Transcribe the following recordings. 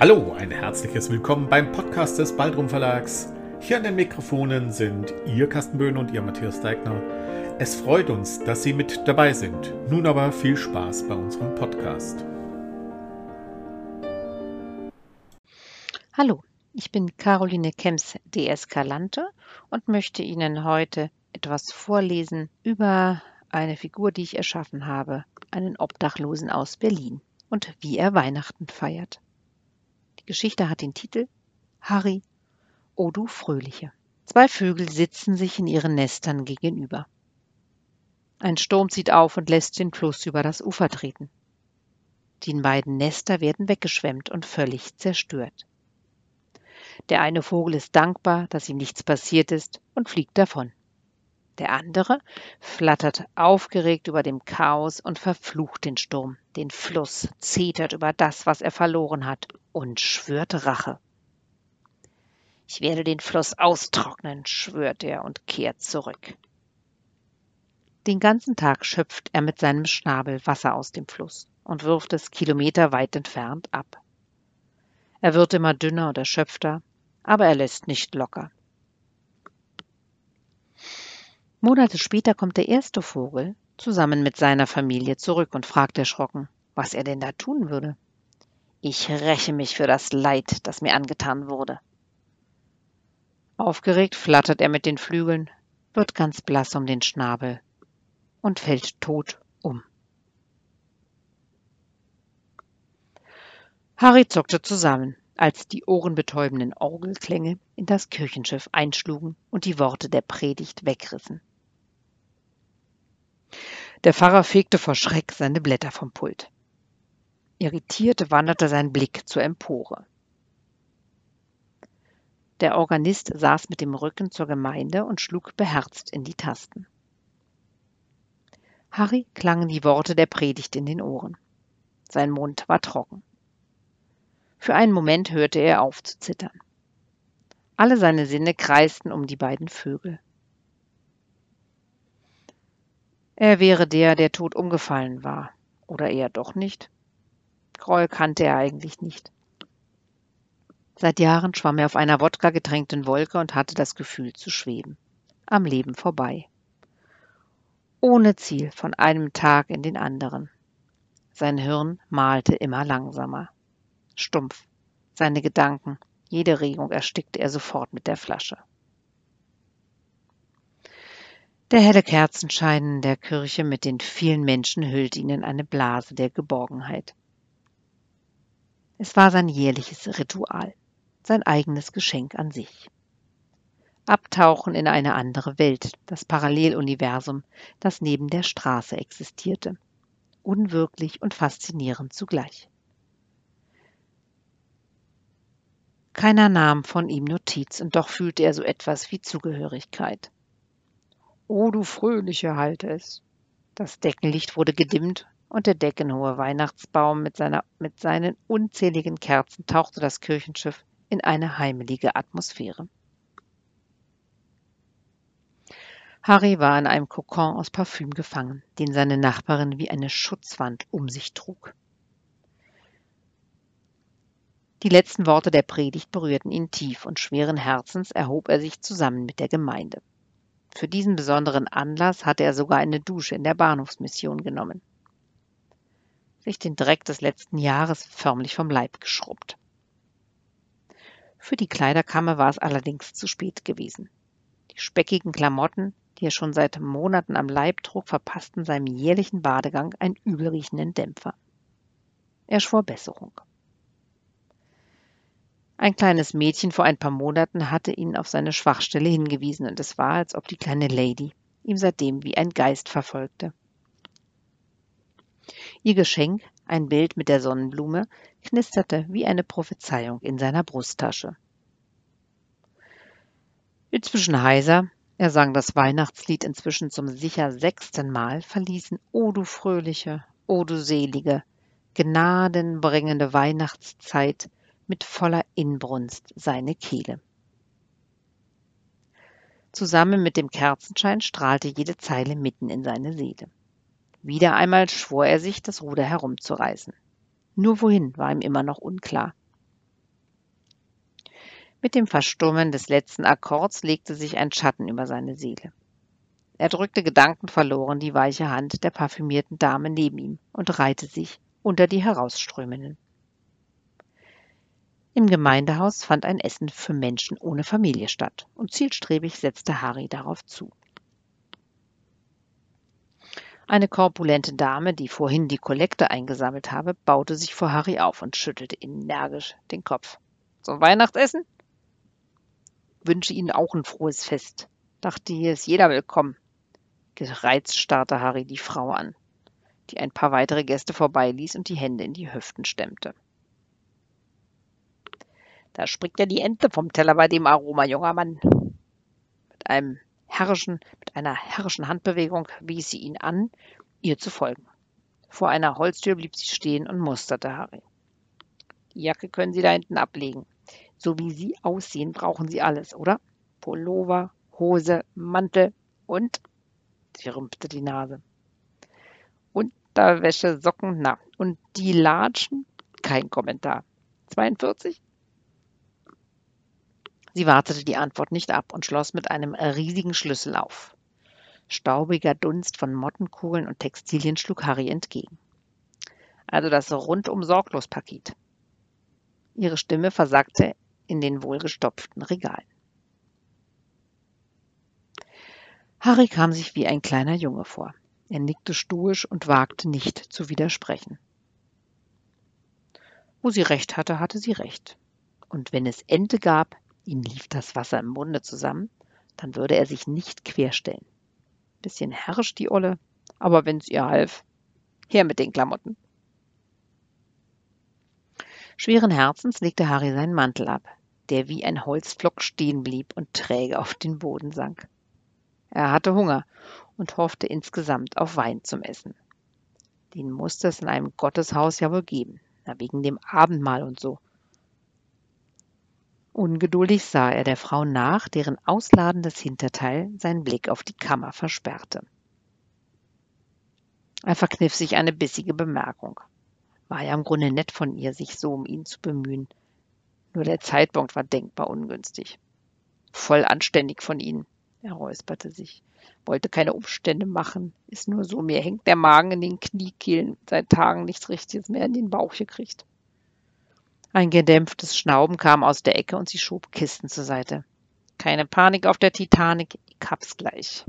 Hallo, ein herzliches Willkommen beim Podcast des Baldrum Verlags. Hier an den Mikrofonen sind Ihr Carsten Böhn und Ihr Matthias Deigner. Es freut uns, dass Sie mit dabei sind. Nun aber viel Spaß bei unserem Podcast. Hallo, ich bin Caroline Kems, DS Kalante und möchte Ihnen heute etwas vorlesen über eine Figur, die ich erschaffen habe, einen Obdachlosen aus Berlin und wie er Weihnachten feiert. Geschichte hat den Titel Harry, o du Fröhliche. Zwei Vögel sitzen sich in ihren Nestern gegenüber. Ein Sturm zieht auf und lässt den Fluss über das Ufer treten. Die beiden Nester werden weggeschwemmt und völlig zerstört. Der eine Vogel ist dankbar, dass ihm nichts passiert ist und fliegt davon. Der andere flattert aufgeregt über dem Chaos und verflucht den Sturm, den Fluss, zetert über das, was er verloren hat und schwört Rache. Ich werde den Fluss austrocknen, schwört er und kehrt zurück. Den ganzen Tag schöpft er mit seinem Schnabel Wasser aus dem Fluss und wirft es kilometerweit entfernt ab. Er wird immer dünner und erschöpfter, aber er lässt nicht locker. Monate später kommt der erste Vogel zusammen mit seiner Familie zurück und fragt erschrocken, was er denn da tun würde. Ich räche mich für das Leid, das mir angetan wurde. Aufgeregt flattert er mit den Flügeln, wird ganz blass um den Schnabel und fällt tot um. Harry zuckte zusammen, als die ohrenbetäubenden Orgelklänge in das Kirchenschiff einschlugen und die Worte der Predigt wegrissen. Der Pfarrer fegte vor Schreck seine Blätter vom Pult. Irritiert wanderte sein Blick zur Empore. Der Organist saß mit dem Rücken zur Gemeinde und schlug beherzt in die Tasten. Harry klangen die Worte der Predigt in den Ohren. Sein Mund war trocken. Für einen Moment hörte er auf zu zittern. Alle seine Sinne kreisten um die beiden Vögel. Er wäre der, der tot umgefallen war. Oder eher doch nicht? Groll kannte er eigentlich nicht. Seit Jahren schwamm er auf einer Wodka getränkten Wolke und hatte das Gefühl zu schweben. Am Leben vorbei. Ohne Ziel von einem Tag in den anderen. Sein Hirn malte immer langsamer. Stumpf. Seine Gedanken, jede Regung erstickte er sofort mit der Flasche. Der helle Kerzenschein in der Kirche mit den vielen Menschen hüllte ihn in eine Blase der Geborgenheit. Es war sein jährliches Ritual, sein eigenes Geschenk an sich. Abtauchen in eine andere Welt, das Paralleluniversum, das neben der Straße existierte. Unwirklich und faszinierend zugleich. Keiner nahm von ihm Notiz, und doch fühlte er so etwas wie Zugehörigkeit. O du Fröhliche halte es. Das Deckenlicht wurde gedimmt und der deckenhohe Weihnachtsbaum mit, seiner, mit seinen unzähligen Kerzen tauchte das Kirchenschiff in eine heimelige Atmosphäre. Harry war in einem Kokon aus Parfüm gefangen, den seine Nachbarin wie eine Schutzwand um sich trug. Die letzten Worte der Predigt berührten ihn tief und schweren Herzens erhob er sich zusammen mit der Gemeinde. Für diesen besonderen Anlass hatte er sogar eine Dusche in der Bahnhofsmission genommen. Sich den Dreck des letzten Jahres förmlich vom Leib geschrubbt. Für die Kleiderkammer war es allerdings zu spät gewesen. Die speckigen Klamotten, die er schon seit Monaten am Leib trug, verpassten seinem jährlichen Badegang einen übelriechenden Dämpfer. Er schwor Besserung. Ein kleines Mädchen vor ein paar Monaten hatte ihn auf seine Schwachstelle hingewiesen, und es war, als ob die kleine Lady ihm seitdem wie ein Geist verfolgte. Ihr Geschenk, ein Bild mit der Sonnenblume, knisterte wie eine Prophezeiung in seiner Brusttasche. Inzwischen heiser, er sang das Weihnachtslied inzwischen zum sicher sechsten Mal, verließen O du fröhliche, O du selige, gnadenbringende Weihnachtszeit mit voller Inbrunst seine Kehle. Zusammen mit dem Kerzenschein strahlte jede Zeile mitten in seine Seele. Wieder einmal schwor er sich, das Ruder herumzureißen. Nur wohin war ihm immer noch unklar. Mit dem Verstummen des letzten Akkords legte sich ein Schatten über seine Seele. Er drückte gedankenverloren die weiche Hand der parfümierten Dame neben ihm und reihte sich unter die Herausströmenden. Im Gemeindehaus fand ein Essen für Menschen ohne Familie statt, und zielstrebig setzte Harry darauf zu. Eine korpulente Dame, die vorhin die Kollekte eingesammelt habe, baute sich vor Harry auf und schüttelte energisch den Kopf. Zum Weihnachtsessen? Wünsche Ihnen auch ein frohes Fest. Dachte, hier ist jeder willkommen. Gereizt starrte Harry die Frau an, die ein paar weitere Gäste vorbeiließ und die Hände in die Hüften stemmte. Da springt ja die Ente vom Teller bei dem Aroma, junger Mann. Mit einem herrischen, mit einer herrischen Handbewegung wies sie ihn an, ihr zu folgen. Vor einer Holztür blieb sie stehen und musterte Harry. Die Jacke können Sie da hinten ablegen. So wie Sie aussehen, brauchen Sie alles, oder? Pullover, Hose, Mantel und Sie rümpfte die Nase. Unterwäsche, Socken, na. Und die Latschen? Kein Kommentar. 42? Sie wartete die Antwort nicht ab und schloss mit einem riesigen Schlüssel auf. Staubiger Dunst von Mottenkugeln und Textilien schlug Harry entgegen. Also das rundum sorglos Paket. Ihre Stimme versagte in den wohlgestopften Regalen. Harry kam sich wie ein kleiner Junge vor. Er nickte stoisch und wagte nicht zu widersprechen. Wo sie recht hatte, hatte sie recht. Und wenn es Ente gab, ihm lief das Wasser im Munde zusammen, dann würde er sich nicht querstellen. Bisschen herrisch die Olle, aber wenn's ihr half, her mit den Klamotten. Schweren Herzens legte Harry seinen Mantel ab, der wie ein Holzpflock stehen blieb und träge auf den Boden sank. Er hatte Hunger und hoffte insgesamt auf Wein zum Essen. Den musste es in einem Gotteshaus ja wohl geben, na wegen dem Abendmahl und so. Ungeduldig sah er der Frau nach, deren ausladendes Hinterteil seinen Blick auf die Kammer versperrte. Er verkniff sich eine bissige Bemerkung. War ja im Grunde nett von ihr, sich so um ihn zu bemühen. Nur der Zeitpunkt war denkbar ungünstig. Voll anständig von Ihnen, er räusperte sich. Wollte keine Umstände machen. Ist nur so, mir hängt der Magen in den Kniekehlen. Seit Tagen nichts Richtiges mehr in den Bauch gekriegt. Ein gedämpftes Schnauben kam aus der Ecke und sie schob Kisten zur Seite. Keine Panik auf der Titanic, ich hab's gleich.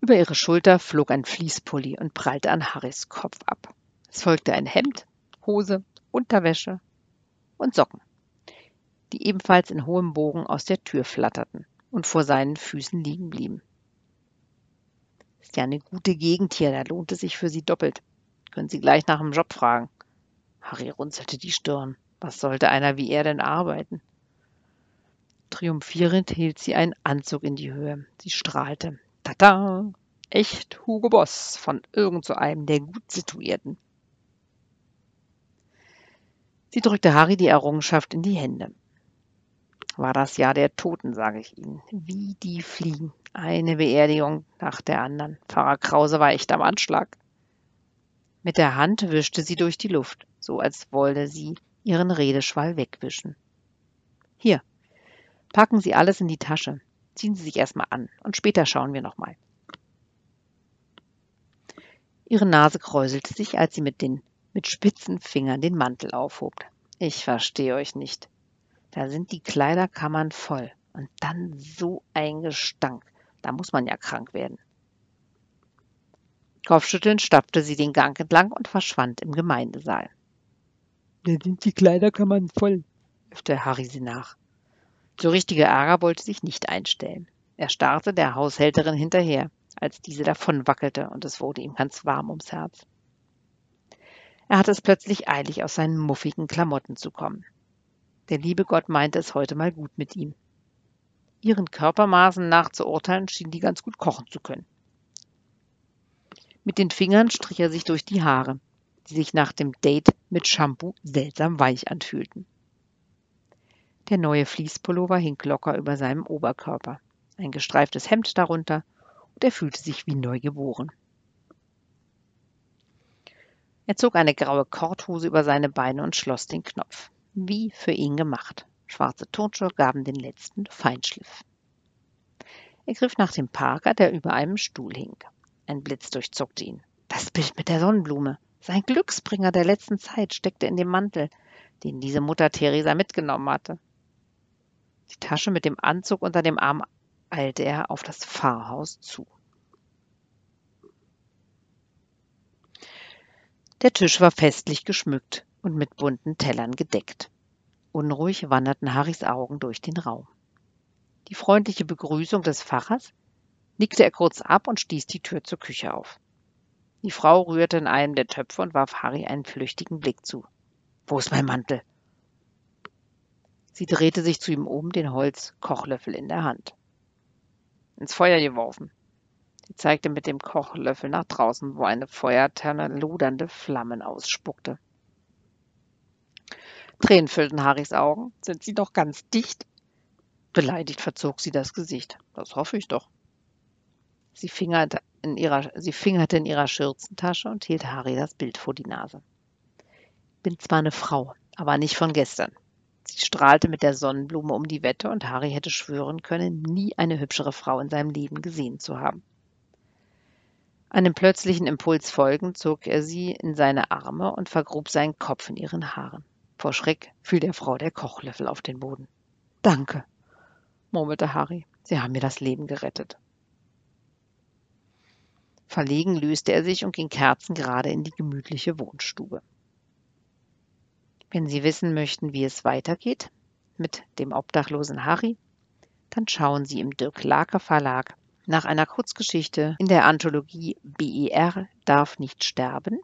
Über ihre Schulter flog ein Fließpulli und prallte an Harrys Kopf ab. Es folgte ein Hemd, Hose, Unterwäsche und Socken die ebenfalls in hohem Bogen aus der Tür flatterten und vor seinen Füßen liegen blieben. Ist ja eine gute Gegend hier, da lohnt es sich für Sie doppelt. Können Sie gleich nach dem Job fragen. Harry runzelte die Stirn. Was sollte einer wie er denn arbeiten? Triumphierend hielt sie einen Anzug in die Höhe. Sie strahlte. Tata! Echt Hugo Boss von irgend so einem der gut situierten. Sie drückte Harry die Errungenschaft in die Hände war das Jahr der Toten, sage ich Ihnen. Wie die fliegen. Eine Beerdigung nach der anderen. Pfarrer Krause war echt am Anschlag. Mit der Hand wischte sie durch die Luft, so als wolle sie ihren Redeschwall wegwischen. Hier, packen Sie alles in die Tasche. Ziehen Sie sich erstmal an und später schauen wir nochmal. Ihre Nase kräuselte sich, als sie mit den mit spitzen Fingern den Mantel aufhob. Ich verstehe euch nicht. Da sind die Kleiderkammern voll. Und dann so ein Gestank. Da muss man ja krank werden. Kopfschüttelnd stapfte sie den Gang entlang und verschwand im Gemeindesaal. Da sind die Kleiderkammern voll, öffte Harry sie nach. So richtiger Ärger wollte sich nicht einstellen. Er starrte der Haushälterin hinterher, als diese davon wackelte, und es wurde ihm ganz warm ums Herz. Er hatte es plötzlich eilig, aus seinen muffigen Klamotten zu kommen. Der liebe Gott meinte es heute mal gut mit ihm. Ihren Körpermaßen nach zu urteilen, schien die ganz gut kochen zu können. Mit den Fingern strich er sich durch die Haare, die sich nach dem Date mit Shampoo seltsam weich anfühlten. Der neue Fließpullover hing locker über seinem Oberkörper, ein gestreiftes Hemd darunter, und er fühlte sich wie neu geboren. Er zog eine graue Korthose über seine Beine und schloss den Knopf. wie für ihn gemacht. Schwarze Turnschuhe gaben den letzten Feinschliff. Er griff nach dem Parker, der über einem Stuhl hing. Ein Blitz durchzuckte ihn. Das Bild mit der Sonnenblume. Sein Glücksbringer der letzten Zeit steckte in dem Mantel, den diese Mutter Theresa mitgenommen hatte. Die Tasche mit dem Anzug unter dem Arm eilte er auf das Pfarrhaus zu. Der Tisch war festlich geschmückt und mit bunten Tellern gedeckt. Unruhig wanderten Harrys Augen durch den Raum. Die freundliche Begrüßung des Pfarrers nickte er kurz ab und stieß die Tür zur Küche auf. Die Frau rührte in einem der Töpfe und warf Harry einen flüchtigen Blick zu. Wo ist mein Mantel? Sie drehte sich zu ihm um, den Holzkochlöffel in der Hand. Ins Feuer geworfen. Sie zeigte mit dem Kochlöffel nach draußen, wo eine Feuerterne lodernde Flammen ausspuckte. Tränen füllten Harrys Augen. Sind sie noch ganz dicht? Beleidigt verzog sie das Gesicht. Das hoffe ich doch. Sie fingerte in ihrer, sie fingerte in ihrer Schürzentasche und hielt Harry das Bild vor die Nase. Bin zwar eine Frau, aber nicht von gestern. Sie strahlte mit der Sonnenblume um die Wette und Harry hätte schwören können, nie eine hübschere Frau in seinem Leben gesehen zu haben. Einem plötzlichen Impuls folgend zog er sie in seine Arme und vergrub seinen Kopf in ihren Haaren. Vor Schreck fiel der Frau der Kochlöffel auf den Boden. Danke, murmelte Harry. Sie haben mir das Leben gerettet. Verlegen löste er sich und ging kerzengerade in die gemütliche Wohnstube. Wenn Sie wissen möchten, wie es weitergeht mit dem obdachlosen Harry, dann schauen Sie im Dirk Laker Verlag nach einer Kurzgeschichte in der Anthologie BER darf nicht sterben.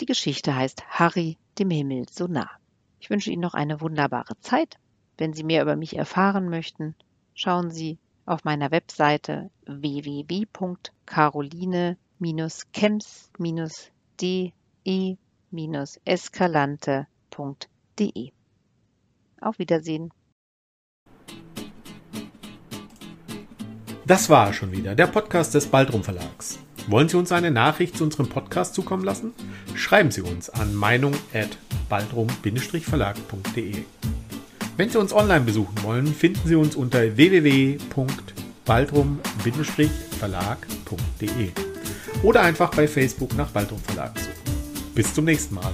Die Geschichte heißt Harry dem Himmel so nah. Ich wünsche Ihnen noch eine wunderbare Zeit. Wenn Sie mehr über mich erfahren möchten, schauen Sie auf meiner Webseite www.caroline-de-escalante.de. Auf Wiedersehen. Das war schon wieder der Podcast des Baldrum Verlags. Wollen Sie uns eine Nachricht zu unserem Podcast zukommen lassen? Schreiben Sie uns an meinung@baldrum-verlag.de. Wenn Sie uns online besuchen wollen, finden Sie uns unter www.baldrum-verlag.de oder einfach bei Facebook nach Baldrum Verlag suchen. Bis zum nächsten Mal.